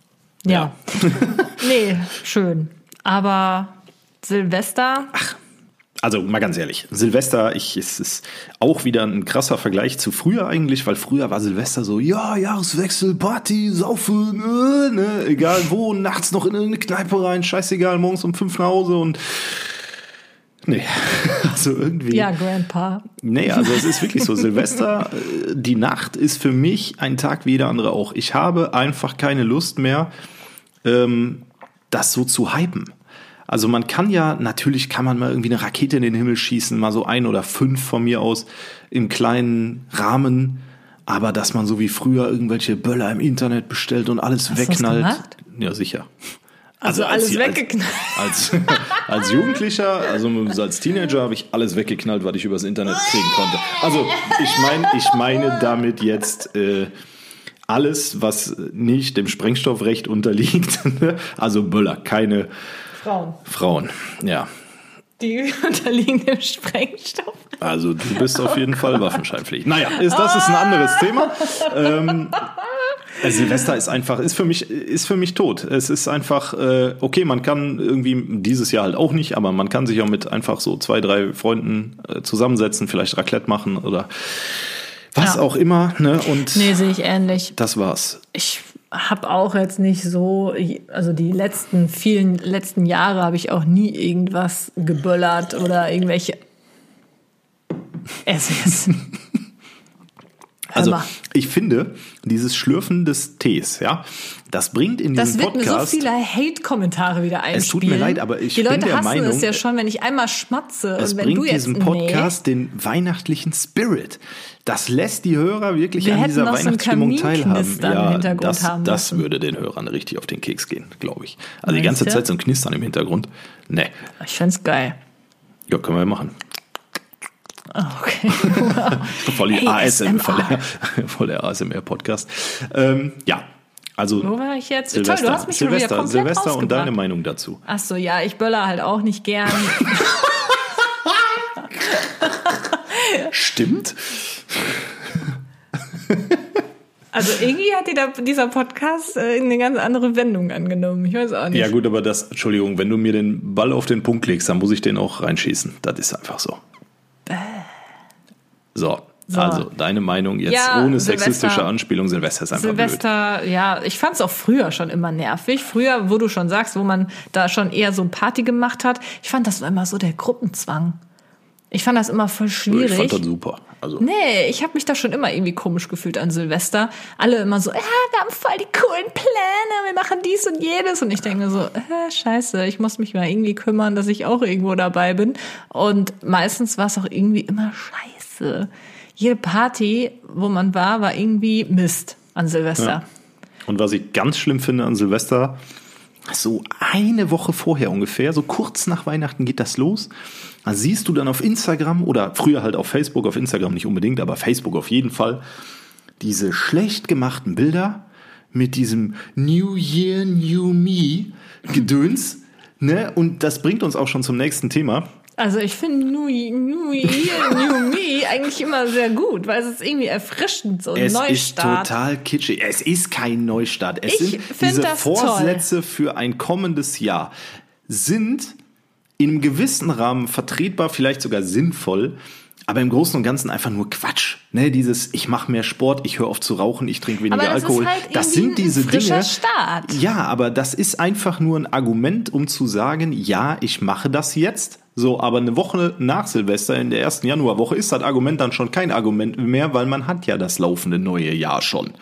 Ja. nee, schön. Aber Silvester, Also mal ganz ehrlich, Silvester, ich, es ist auch wieder ein krasser Vergleich zu früher eigentlich, weil früher war Silvester so, ja, Jahreswechsel, Party, Saufen, äh, ne, egal wo, nachts noch in irgendeine Kneipe rein, scheißegal, morgens um fünf nach Hause und nee, also irgendwie. ja, Grandpa. Nee, also es ist wirklich so. Silvester, äh, die Nacht ist für mich ein Tag wie jeder andere auch. Ich habe einfach keine Lust mehr, ähm, das so zu hypen. Also man kann ja, natürlich kann man mal irgendwie eine Rakete in den Himmel schießen, mal so ein oder fünf von mir aus im kleinen Rahmen. Aber dass man so wie früher irgendwelche Böller im Internet bestellt und alles Hast du das gemacht? Ja, sicher. Also alles weggeknallt. Als, als Jugendlicher, also als Teenager habe ich alles weggeknallt, was ich übers Internet kriegen konnte. Also ich meine, ich meine damit jetzt äh, alles, was nicht dem Sprengstoffrecht unterliegt. Also Böller, keine Frauen. Frauen. Ja, Die unterliegen dem Sprengstoff. also du bist auf jeden Fall waffenscheinpflichtig. Naja, ist, das ist ein anderes Thema. Ähm, äh, Silvester ist einfach, ist für mich, ist für mich tot. Es ist einfach, äh, okay, man kann irgendwie, dieses Jahr halt auch nicht, aber man kann sich auch mit einfach so zwei, drei Freunden äh, zusammensetzen, vielleicht Raclette machen oder was Ja. auch immer, ne? Und Nee, sehe ich ähnlich. das war's. Ich habe auch jetzt nicht so, also die letzten vielen letzten Jahre habe ich auch nie irgendwas geböllert oder irgendwelche SS. Also ich finde, dieses Schlürfen des Tees, ja, das bringt in diesem das wird Podcast. mir so viele Hate-Kommentare wieder einspielen. Es tut mir leid, aber ich Die bin Leute der hassen Meinung, es ja schon, wenn ich einmal schmatze es und wenn bringt du jetzt diesem Podcast den weihnachtlichen Spirit. Das lässt die Hörer wirklich Wir an dieser noch so Weihnachtsstimmung teilhaben. Hintergrund das, das würde den Hörern richtig auf den Keks gehen, glaube ich. Also die Meinst ganze du? Zeit so ein Knistern im Hintergrund. Nee, Nee, ich find's geil. ja, können wir machen. Ah, Okay. Voll, die ASM, voll, ASMR. der, voll der ASMR-Podcast. Ähm, ja, also Wo war ich jetzt? Silvester, Toll, du hast mich schon wieder Silvester, komplett Silvester und deine Meinung dazu. Ach so, ja, ich böller halt auch nicht gern. Stimmt. Also irgendwie hat die da, dieser Podcast äh, eine ganz andere Wendung angenommen. Ich weiß auch nicht. Ja gut, aber das, Entschuldigung, wenn du mir den Ball auf den Punkt legst, dann muss ich den auch reinschießen. Das ist einfach so. So, So. also deine Meinung jetzt Ja, ohne Silvester. sexistische Anspielung. Silvester ist einfach blöd. Silvester, ja, ich fand es auch früher schon immer nervig. Früher, wo du schon sagst, wo man da schon eher so Party gemacht hat. Ich fand das immer so der Gruppenzwang. Ich fand das immer voll Ich schwierig. fand das super. Also, Nee, ich habe mich da schon immer irgendwie komisch gefühlt an Silvester. Alle immer so, ja, wir haben voll die coolen Pläne, wir machen dies und jenes. Und ich denke mir so, äh, scheiße, ich muss mich mal irgendwie kümmern, dass ich auch irgendwo dabei bin. Und meistens war es auch irgendwie immer scheiße. Jede Party, wo man war, war irgendwie Mist an Silvester. Ja. Und was ich ganz schlimm finde an Silvester, so eine Woche vorher ungefähr, so kurz nach Weihnachten geht das los. Da siehst du dann auf Instagram oder früher halt auf Facebook, auf Instagram nicht unbedingt, aber Facebook auf jeden Fall, diese schlecht gemachten Bilder mit diesem New Year, New Me Gedöns. ne? Und das bringt uns auch schon zum nächsten Thema. Also ich finde New Year, New Me eigentlich immer sehr gut, weil es ist irgendwie erfrischend, so ein Es ist Neustart. total kitschig. Es ist kein Neustart. Es Ich sind diese Vorsätze für ein kommendes Jahr sind in einem gewissen Rahmen vertretbar, vielleicht sogar sinnvoll, aber im Großen und Ganzen einfach nur Quatsch. Ne, dieses ich mache mehr Sport, ich höre auf zu rauchen, ich trinke weniger das Alkohol. ist halt das sind diese Dinge. Start. Ja, aber das ist einfach nur ein Argument, um zu sagen, ja, ich mache das jetzt. So, aber eine Woche nach Silvester in der ersten Januarwoche ist das Argument dann schon kein Argument mehr, weil man hat ja das laufende neue Jahr schon.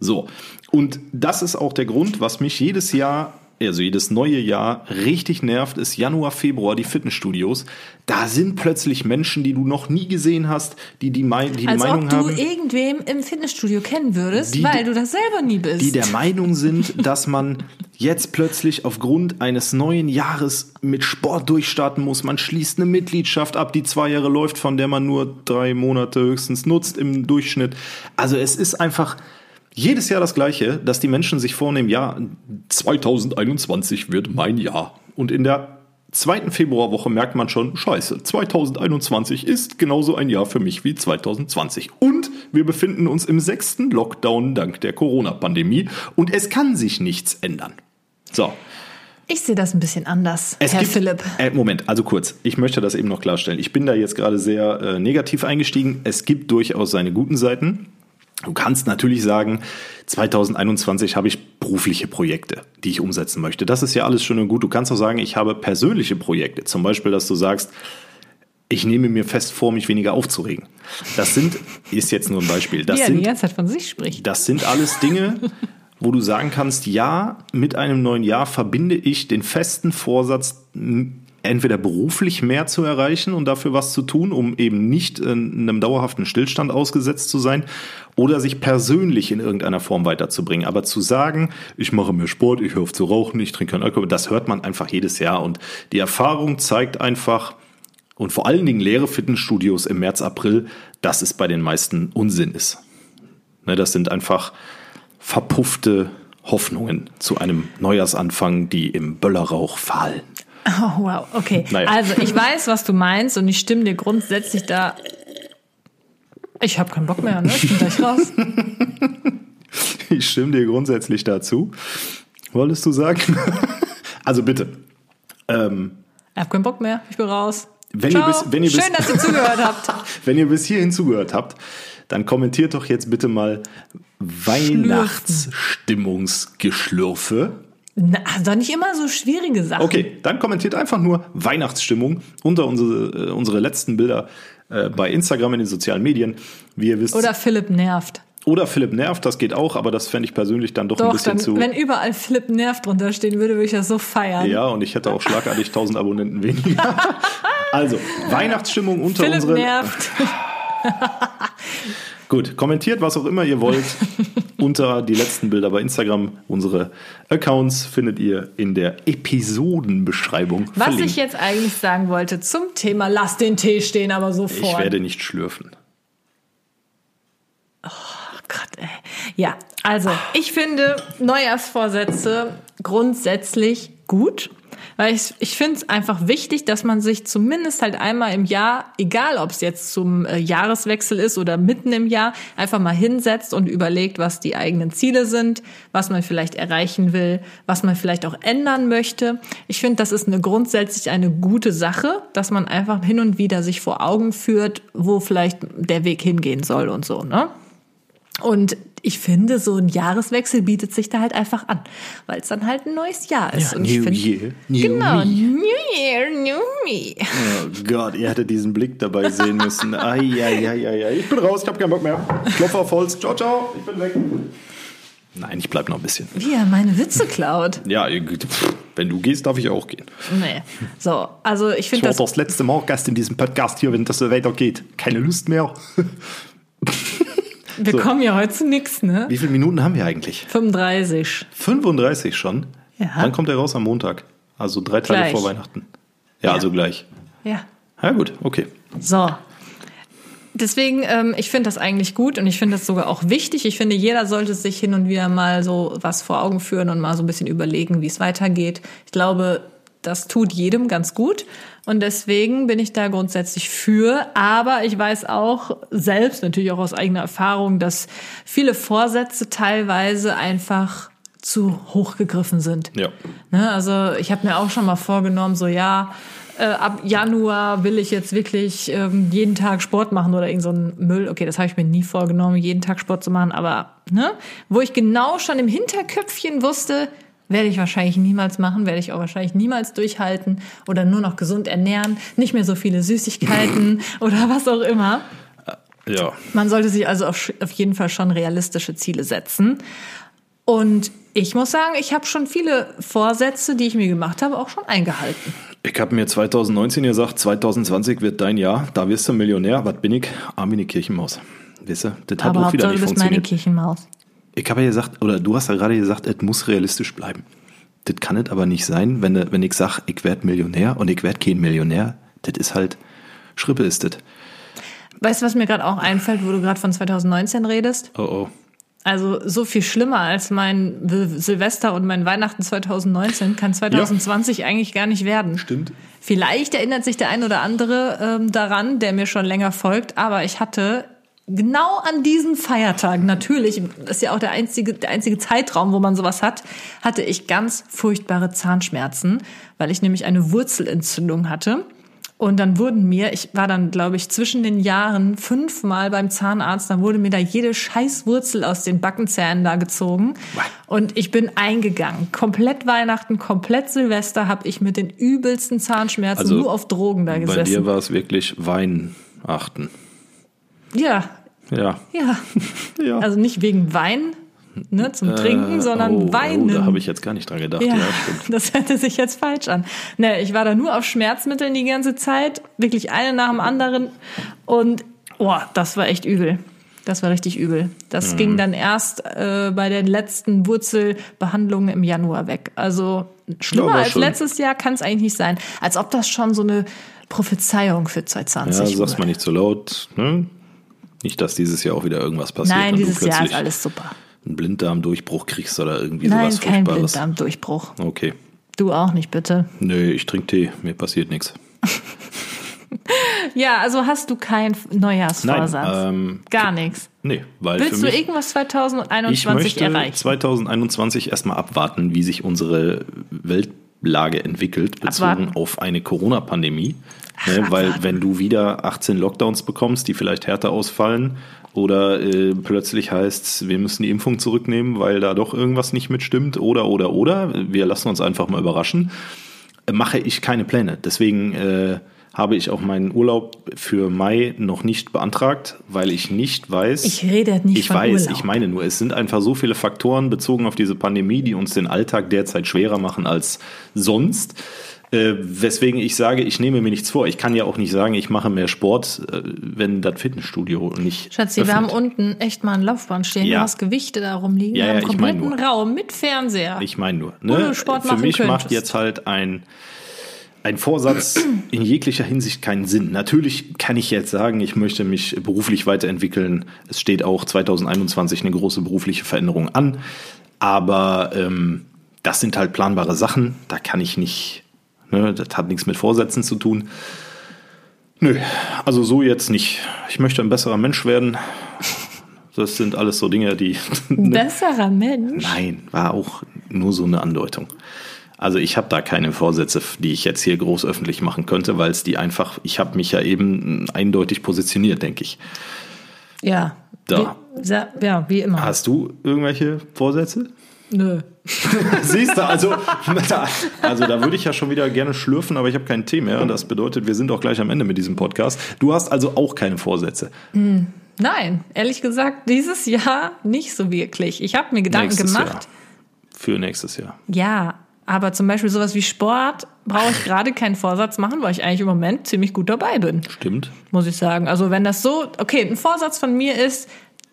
So. Und das ist auch der Grund, was mich jedes Jahr, also jedes neue Jahr richtig nervt, ist Januar, Februar, die Fitnessstudios. Da sind plötzlich Menschen, die du noch nie gesehen hast, die die, Mei- die, Als Meinung ob du haben. irgendwem im Fitnessstudio kennen würdest, Die- weil du das selber nie bist. die der Meinung sind, dass man jetzt plötzlich aufgrund eines neuen Jahres mit Sport durchstarten muss. Man schließt eine Mitgliedschaft ab, die zwei Jahre läuft, von der man nur drei Monate höchstens nutzt im Durchschnitt. Also es ist einfach jedes Jahr das Gleiche, dass die Menschen sich vornehmen, ja, 2021 wird mein Jahr. Und in der zweiten Februarwoche merkt man schon, scheiße, 2021 ist genauso ein Jahr für mich wie 2020. Und wir befinden uns im sechsten Lockdown dank der Corona-Pandemie und es kann sich nichts ändern. So. ich sehe das ein bisschen anders, Es Herr gibt, Philipp. Äh, Moment, also kurz. Ich möchte das eben noch klarstellen. Ich bin da jetzt gerade sehr äh, negativ eingestiegen. Es gibt durchaus seine guten Seiten. Du kannst natürlich sagen, 2021 habe ich berufliche Projekte, die ich umsetzen möchte. Das ist ja alles schön und gut. Du kannst auch sagen, ich habe persönliche Projekte. Zum Beispiel, dass du sagst, ich nehme mir fest vor, mich weniger aufzuregen. Das sind, ist jetzt nur ein Beispiel. Das Wie er die sind ganze Zeit von sich spricht. das sind alles Dinge, wo du sagen kannst, ja, mit einem neuen Jahr verbinde ich den festen Vorsatz, entweder beruflich mehr zu erreichen und dafür was zu tun, um eben nicht in einem dauerhaften Stillstand ausgesetzt zu sein, oder sich persönlich in irgendeiner Form weiterzubringen. Aber zu sagen, ich mache mehr Sport, ich höre auf zu rauchen, ich trinke keinen Alkohol, das hört man einfach jedes Jahr. Und die Erfahrung zeigt einfach, und vor allen Dingen leere Fitnessstudios im März, April, dass es bei den meisten Unsinn ist. Ne, das sind einfach verpuffte Hoffnungen zu einem Neujahrsanfang, die im Böllerrauch fallen. Oh, wow, okay. Naja. Also ich weiß, was du meinst und ich stimme dir grundsätzlich da. Ich habe keinen Bock mehr, ne? Ich bin gleich raus. Ich stimme dir grundsätzlich dazu. Wolltest du sagen? Also bitte. Ähm, Ich habe keinen Bock mehr. Ich bin raus. Wenn Ciao. ihr bis- wenn ihr bis- Schön, dass ihr zugehört habt. wenn ihr bis hierhin zugehört habt, dann kommentiert doch jetzt bitte mal Weihnachtsstimmungsgeschlürfe. Na, doch nicht immer so schwierige Sachen. Okay, dann kommentiert einfach nur Weihnachtsstimmung unter unsere, äh, unsere letzten Bilder äh, bei Instagram in den sozialen Medien. Wie ihr wisst. Oder Philipp nervt. Oder Philipp nervt, das geht auch, aber das fände ich persönlich dann doch, ein Doch, bisschen dann, zu. wenn überall Philipp nervt drunter stehen würde, würde ich das so feiern. Ja, und ich hätte auch schlagartig 1000 Abonnenten weniger. also, Weihnachtsstimmung unter Philipp unsere. nervt. Gut, kommentiert was auch immer ihr wollt unter die letzten Bilder bei Instagram. Unsere Accounts findet ihr in der Episodenbeschreibung. Was verlinkt. ich jetzt eigentlich sagen wollte zum Thema Lass den Tee stehen, aber ich sofort. werde nicht schlürfen. Gott, ey. Ja, also ich finde Neujahrsvorsätze grundsätzlich gut, weil ich, ich finde es einfach wichtig, dass man sich zumindest halt einmal im Jahr, egal ob es jetzt zum äh, Jahreswechsel ist oder mitten im Jahr, einfach mal hinsetzt und überlegt, was die eigenen Ziele sind, was man vielleicht erreichen will, was man vielleicht auch ändern möchte. Ich finde, das ist eine grundsätzlich eine gute Sache, dass man einfach hin und wieder sich vor Augen führt, wo vielleicht der Weg hingehen soll und so, ne? Und ich finde, so ein Jahreswechsel bietet sich da halt einfach an, weil es dann halt ein neues Jahr ist. und ich New find, Year, New Genau, Me. New Year, New Me. Oh Gott, ihr hättet diesen Blick dabei sehen müssen. Ai, ai, ai, ai, ai. Ich bin raus, ich habe keinen Bock mehr. Klopfer auf Holz. Ciao, ciao, ich bin weg. Nein, ich bleib noch ein bisschen. Wie er meine Witze klaut. Ja, wenn du gehst, darf ich auch gehen. Nee. So, also ich Ich finde war das. das letzte Mal Gast in diesem Podcast hier, wenn das so weitergeht. Keine Lust mehr. Wir kommen ja heute zu nix, ne? Wie viele Minuten haben wir eigentlich? 35. 35 schon? Ja. Wann kommt er raus am Montag? Also drei Tage Gleich. vor Weihnachten. Ja, also gleich. Ja. Ja, gut, okay. So. Deswegen, ähm, ich finde das eigentlich gut und ich finde das sogar auch wichtig. Ich finde, jeder sollte sich hin und wieder mal so was vor Augen führen und mal so ein bisschen überlegen, wie es weitergeht. Ich glaube, das tut jedem ganz gut. Und deswegen bin ich da grundsätzlich für. Aber ich weiß auch selbst, natürlich auch aus eigener Erfahrung, dass viele Vorsätze teilweise einfach zu hoch gegriffen sind. Ja. Ne, also ich habe mir auch schon mal vorgenommen, so ja, äh, ab Januar will ich jetzt wirklich ähm, jeden Tag Sport machen oder irgend so ein Müll. Okay, das habe ich mir nie vorgenommen, jeden Tag Sport zu machen, aber ne, wo ich genau schon im Hinterköpfchen wusste, werde ich wahrscheinlich niemals machen, werde ich auch wahrscheinlich niemals durchhalten oder nur noch gesund ernähren, nicht mehr so viele Süßigkeiten oder was auch immer. Ja. Man sollte sich also auf, auf jeden Fall schon realistische Ziele setzen. Und ich muss sagen, ich habe schon viele Vorsätze, die ich mir gemacht habe, auch schon eingehalten. Ich habe mir 2019 gesagt, 2020 wird dein Jahr, da wirst du Millionär. Was bin ich? Armine Kirchenmaus. Weißt du, das hat Aber auch wieder nicht du bist meine funktioniert. Kirchenmaus. Ich habe ja gesagt, oder du hast ja gerade gesagt, es muss realistisch bleiben. Das kann es aber nicht sein, wenn, wenn ich sage, ich werde Millionär und ich werde kein Millionär. Das ist halt, Schrippe ist das. Weißt du, was mir gerade auch einfällt, wo du gerade von 2019 redest? Oh oh. Also so viel schlimmer als mein Sil- Silvester und mein Weihnachten 2019 kann 2020 eigentlich gar nicht werden. Stimmt. Vielleicht erinnert sich der ein oder andere ähm, daran, der mir schon länger folgt, aber ich hatte genau an diesen Feiertagen, natürlich, das ist ja auch der einzige, der einzige Zeitraum, wo man sowas hat, hatte ich ganz furchtbare Zahnschmerzen, weil ich nämlich eine Wurzelentzündung hatte. Und dann wurden mir, ich war dann, glaube ich, zwischen den Jahren fünfmal beim Zahnarzt, dann wurde mir da jede Scheißwurzel aus den Backenzähnen da gezogen. Und ich bin eingegangen. Komplett Weihnachten, komplett Silvester habe ich mit den übelsten Zahnschmerzen Also, nur auf Drogen da Bei dir gesessen. war es wirklich Weihnachten. Ja, Ja. ja. ja. Also nicht wegen Wein, ne, zum Trinken, sondern oh, Weinen. Oh, da habe ich jetzt gar nicht dran gedacht. Ja, Ja, das hörte sich jetzt falsch an. Ne, ich war da nur auf Schmerzmitteln die ganze Zeit, wirklich eine nach dem anderen und oh, das war echt übel. Das war richtig übel. Mhm. Das ging dann erst äh, bei den letzten Wurzelbehandlungen im Januar weg. Also schlimmer Ja, als schon. letztes Jahr kann es eigentlich nicht sein. Als ob das schon so eine Prophezeiung für Ja, 2020 sag's wurde. mal nicht so laut. Ne? Nicht, dass dieses Jahr auch wieder irgendwas passiert. Nein, dieses du Jahr ist alles super. einen Blinddarmdurchbruch kriegst oder irgendwie Nein, sowas kein Furchtbares. Blinddarmdurchbruch. Okay. Du auch nicht, bitte. Nee, ich trinke Tee, mir passiert nichts. Ja, also hast du keinen Neujahrsvorsatz? Nein, ähm, Gar nichts. Nee, weil Willst für du mich, irgendwas ich 2021 möchte erreichen? 2021 erstmal abwarten, wie sich unsere Lage entwickelt, bezogen Abwarten. auf eine Corona-Pandemie. Ne, weil wenn du wieder 18 Lockdowns bekommst, die vielleicht härter ausfallen, oder äh, plötzlich heißt, wir müssen die Impfung zurücknehmen, weil da doch irgendwas nicht mitstimmt, oder, oder, oder, wir lassen uns einfach mal überraschen, äh, mache ich keine Pläne. Deswegen äh, habe ich auch meinen Urlaub für Mai noch nicht beantragt, weil ich nicht weiß. Ich rede nicht Ich von weiß, Urlaub. ich meine nur, es sind einfach so viele Faktoren bezogen auf diese Pandemie, die uns den Alltag derzeit schwerer machen als sonst. Äh, weswegen ich sage, ich nehme mir nichts vor. Ich kann ja auch nicht sagen, ich mache mehr Sport, äh, wenn das Fitnessstudio nicht. Schatzi, wir haben öffnet. unten echt mal ein Laufband stehen, Ja. du hast Gewichte da rumliegen. Ja, wir ja, haben einen ich mein kompletten Raum mit Fernseher. Ich meine nur, ne? Sport für mich macht könntest. jetzt halt ein, ein Vorsatz in jeglicher Hinsicht keinen Sinn. Natürlich kann ich jetzt sagen, ich möchte mich beruflich weiterentwickeln. Es steht auch 2021 eine große berufliche Veränderung an. Aber ähm, das sind halt planbare Sachen. Da kann ich nicht, ne, das hat nichts mit Vorsätzen zu tun. Nö, also so jetzt nicht. Ich möchte ein besserer Mensch werden. Das sind alles so Dinge, die. Besserer Mensch. Nein, war auch nur so eine Andeutung. Also ich habe da keine Vorsätze, die ich jetzt hier groß öffentlich machen könnte, weil es die einfach, ich habe mich ja eben eindeutig positioniert, denke ich. Ja. Da. Wie, ja, wie immer. Hast du irgendwelche Vorsätze? Nö. Siehst du, also, da, also da würde ich ja schon wieder gerne schlürfen, aber ich habe keinen Tee mehr. Das bedeutet, wir sind auch gleich am Ende mit diesem Podcast. Du hast also auch keine Vorsätze. Nein, ehrlich gesagt, dieses Jahr nicht so wirklich. Ich habe mir Gedanken Nächstes gemacht. Jahr. Für nächstes Jahr. Ja, aber zum Beispiel sowas wie Sport brauche ich gerade keinen Vorsatz machen, weil ich eigentlich im Moment ziemlich gut dabei bin, Stimmt. muss ich sagen. Also wenn das so, okay, ein Vorsatz von mir ist,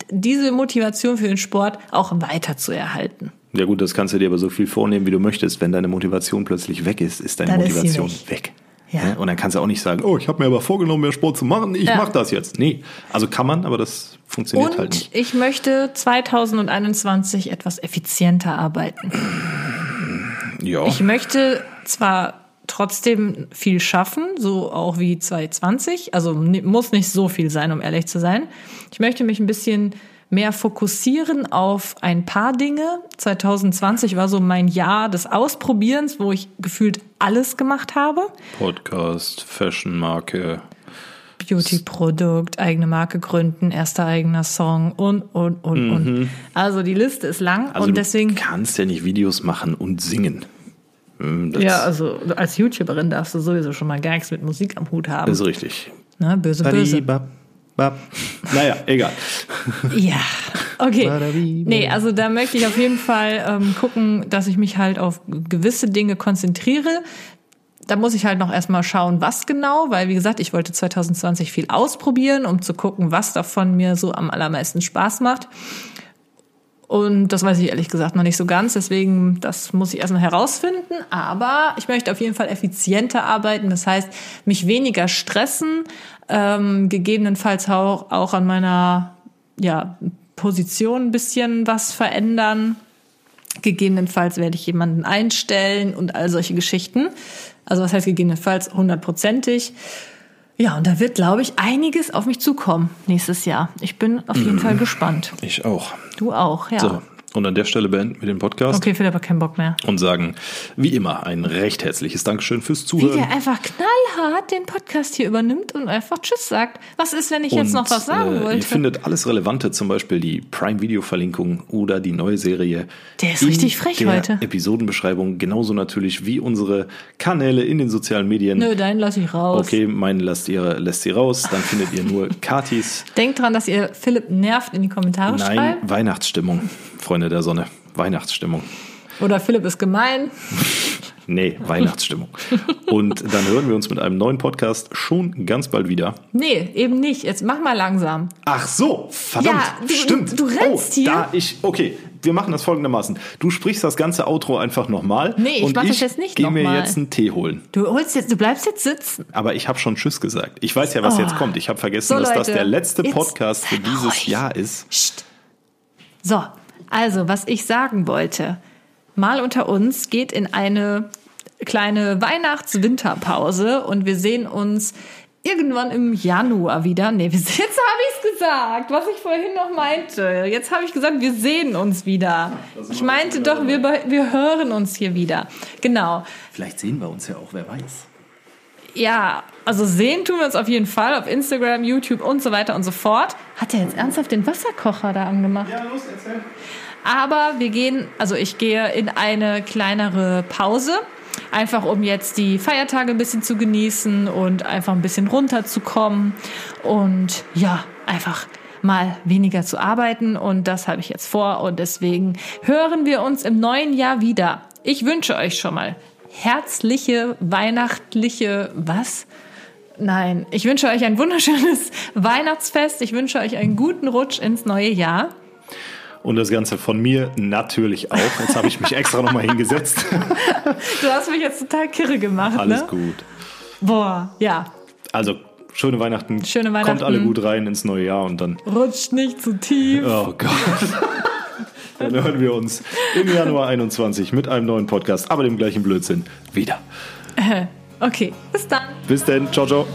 diese Motivation für den Sport auch weiter zu erhalten. Ja gut, das kannst du dir aber so viel vornehmen, wie du möchtest. Wenn deine Motivation plötzlich weg ist, ist deine Dann ist Motivation weg. weg. Ja. Und dann kannst du auch nicht sagen, oh, ich habe mir aber vorgenommen, mehr Sport zu machen, ich Ja. mache das jetzt. Nee, also kann man, aber das funktioniert halt Und nicht. ich möchte 2021 etwas effizienter arbeiten. Ja, Ich möchte zwar trotzdem viel schaffen, so auch wie 2020, also muss nicht so viel sein, um ehrlich zu sein. Ich möchte mich ein bisschen mehr fokussieren auf ein paar Dinge. 2020 war so mein Jahr des Ausprobierens, wo ich gefühlt alles gemacht habe. Podcast, Fashion-Marke. Beauty-Produkt, eigene Marke gründen, erster eigener Song und, und, und, und. Also die Liste ist lang Mhm. Also und deswegen. du kannst ja nicht Videos machen und singen. Hm, Das Ja, also als YouTuberin darfst du sowieso schon mal gar nichts mit Musik am Hut haben. ist richtig. Ne, böse, böse. Naja, egal. Ja, okay. Nee, also da möchte ich auf jeden Fall ähm, gucken, dass ich mich halt auf gewisse Dinge konzentriere. Da muss ich halt noch erstmal schauen, was genau, weil wie gesagt, ich wollte 2020 viel ausprobieren, um zu gucken, was davon mir so am allermeisten Spaß macht. Und das weiß ich ehrlich gesagt noch nicht so ganz, deswegen das muss ich erstmal herausfinden. Aber ich möchte auf jeden Fall effizienter arbeiten, das heißt, mich weniger stressen, ähm, gegebenenfalls auch, auch an meiner ja, Position ein bisschen was verändern. Gegebenenfalls werde ich jemanden einstellen und all solche Geschichten. Also was heißt gegebenenfalls hundertprozentig. Ja, und da wird, glaube ich, einiges auf mich zukommen nächstes Jahr. Ich bin auf jeden Fall gespannt. Ich auch. Du auch, ja. So, und an der Stelle beenden wir den Podcast Okay, Philipp hat keinen Bock mehr. und sagen, wie immer, ein recht herzliches Dankeschön fürs Wie Zuhören. der einfach knallhart den Podcast hier übernimmt und einfach Tschüss sagt. Was ist, wenn ich jetzt noch was sagen äh, Ihr wollte? findet alles Relevante, zum Beispiel die Prime-Video-Verlinkung oder die neue Serie. Der ist richtig frech der heute. Episodenbeschreibung, genauso natürlich wie unsere Kanäle in den sozialen Medien. Nö, deinen lass ich raus. Okay, meinen lasst ihr, lässt ihr raus, dann findet ihr nur Katis. Denkt dran, dass ihr Philipp nervt in die Kommentare Nein, schreibt. Weihnachtsstimmung, Freunde der Sonne. Weihnachtsstimmung. Oder Philipp ist gemein. Nee, Weihnachtsstimmung. Und dann hören wir uns mit einem neuen Podcast schon ganz bald wieder. Nee, eben nicht. Jetzt mach mal langsam. Ach so, verdammt, Ja, du- stimmt. du rennst oh, hier. Da ich, okay, wir machen das folgendermaßen. Du sprichst das ganze Outro einfach nochmal. Nee, ich und mach das jetzt nicht Geh mir nochmal. jetzt einen Tee holen. Du holst jetzt, du bleibst jetzt sitzen. Aber ich habe schon Tschüss gesagt. Ich weiß ja, was Oh. jetzt kommt. Ich habe vergessen, So, dass das Leute, der letzte Podcast für dieses ruhig. Jahr ist. Psst. So, also, was ich sagen wollte. Mal unter uns geht in eine kleine Weihnachts-Winterpause und wir sehen uns irgendwann im Januar wieder. Nee, jetzt habe ich es gesagt, was ich vorhin noch meinte. Jetzt habe ich gesagt, wir sehen uns wieder. Ich meinte doch, wir, wir hören uns hier wieder. Genau. Vielleicht sehen wir uns ja auch, wer weiß. Ja, also sehen tun wir uns auf jeden Fall auf Instagram, YouTube und so weiter und so fort. Hat er jetzt ernsthaft den Wasserkocher da angemacht? Ja, los, erzähl. Aber wir gehen, also ich gehe in eine kleinere Pause. Einfach um jetzt die Feiertage ein bisschen zu genießen und einfach ein bisschen runterzukommen und ja, einfach mal weniger zu arbeiten und das habe ich jetzt vor und deswegen hören wir uns im neuen Jahr wieder. Ich wünsche euch schon mal herzliche, weihnachtliche, was? Nein, ich wünsche euch ein wunderschönes Weihnachtsfest. Ich wünsche euch einen guten Rutsch ins neue Jahr. Und das Ganze von mir natürlich auch. Jetzt habe ich mich extra nochmal hingesetzt. Du hast mich jetzt total kirre gemacht. Alles ne? gut. Boah, ja. Also, schöne Weihnachten. Schöne Weihnachten. Kommt alle gut rein ins neue Jahr und dann. Rutscht nicht zu tief. Oh Gott. Dann hören wir uns im Januar 21 mit einem neuen Podcast, aber dem gleichen Blödsinn wieder. Okay, bis dann. Bis dann. Ciao, ciao.